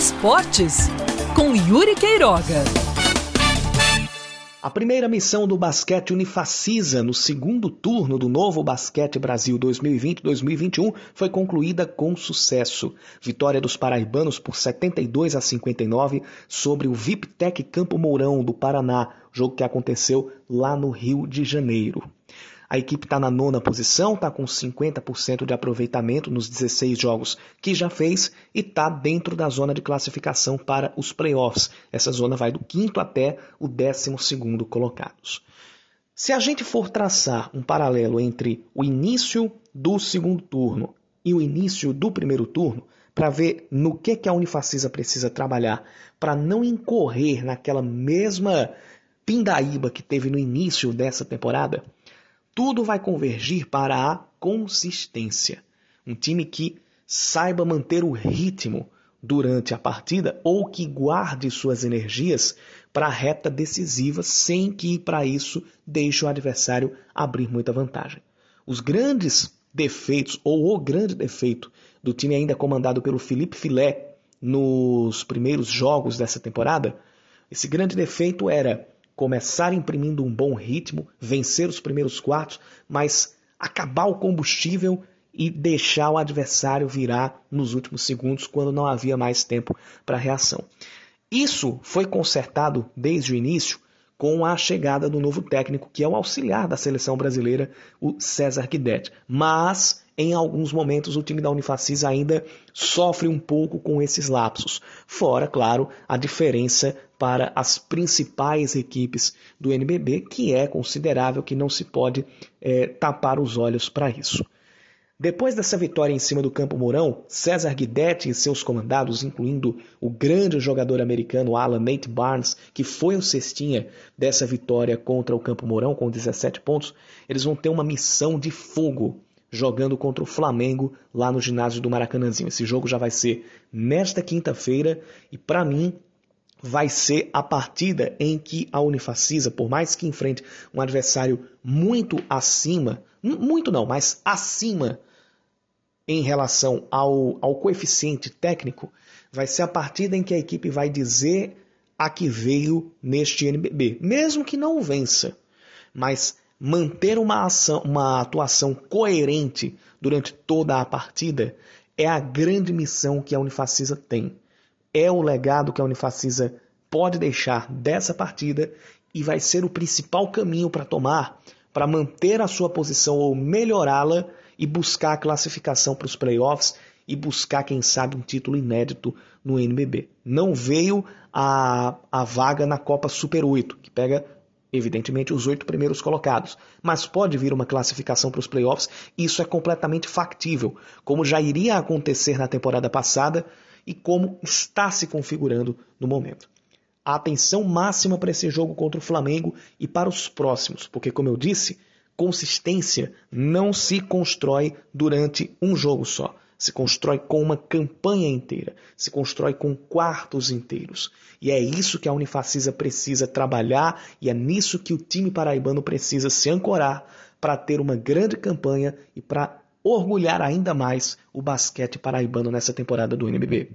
Esportes, com Yuri Queiroga. A primeira missão do basquete Unifacisa no segundo turno do novo Basquete Brasil 2020-2021 foi concluída com sucesso. Vitória dos paraibanos por 72 a 59 sobre o Viptec Campo Mourão do Paraná, jogo que aconteceu lá no Rio de Janeiro. A equipe está na nona posição, está com 50% de aproveitamento nos 16 jogos que já fez e está dentro da zona de classificação para os playoffs. Essa zona vai do quinto até o décimo segundo colocados. Se a gente for traçar um paralelo entre o início do segundo turno e o início do primeiro turno, para ver no que, que a Unifacisa precisa trabalhar para não incorrer naquela mesma pindaíba que teve no início dessa temporada, tudo vai convergir para a consistência. Um time que saiba manter o ritmo durante a partida ou que guarde suas energias para a reta decisiva sem que para isso deixe o adversário abrir muita vantagem. Os grandes defeitos ou o grande defeito do time ainda comandado pelo Felipe Filé nos primeiros jogos dessa temporada, esse grande defeito era começar imprimindo um bom ritmo, vencer os primeiros quartos, mas acabar o combustível e deixar o adversário virar nos últimos segundos quando não havia mais tempo para reação. Isso foi consertado desde o início com a chegada do novo técnico, que é o auxiliar da seleção brasileira, o César Guidetti. Mas em alguns momentos o time da Unifacis ainda sofre um pouco com esses lapsos. Fora, claro, a diferença para as principais equipes do NBB, que é considerável, que não se pode é, tapar os olhos para isso. Depois dessa vitória em cima do Campo Mourão, César Guidetti e seus comandados, incluindo o grande jogador americano Alan Nate Barnes, que foi o cestinha dessa vitória contra o Campo Mourão com 17 pontos, eles vão ter uma missão de fogo jogando contra o Flamengo lá no ginásio do Maracanãzinho. Esse jogo já vai ser nesta quinta-feira e para mim vai ser a partida em que a Unifacisa, por mais que enfrente um adversário muito acima, muito não, mas acima em relação ao, ao coeficiente técnico, vai ser a partida em que a equipe vai dizer a que veio neste NBB, mesmo que não vença, mas manter uma, ação, uma atuação coerente durante toda a partida é a grande missão que a Unifacisa tem. É o legado que a Unifacisa pode deixar dessa partida e vai ser o principal caminho para tomar para manter a sua posição ou melhorá-la e buscar a classificação para os playoffs e buscar, quem sabe, um título inédito no NBB. Não veio a, a vaga na Copa Super 8, que pega evidentemente os oito primeiros colocados, mas pode vir uma classificação para os playoffs, isso é completamente factível, como já iria acontecer na temporada passada e como está se configurando no momento. A atenção máxima para esse jogo contra o Flamengo e para os próximos, porque, como eu disse, consistência não se constrói durante um jogo só se constrói com uma campanha inteira, se constrói com quartos inteiros. E é isso que a Unifacisa precisa trabalhar e é nisso que o time paraibano precisa se ancorar para ter uma grande campanha e para orgulhar ainda mais o basquete paraibano nessa temporada do NBB.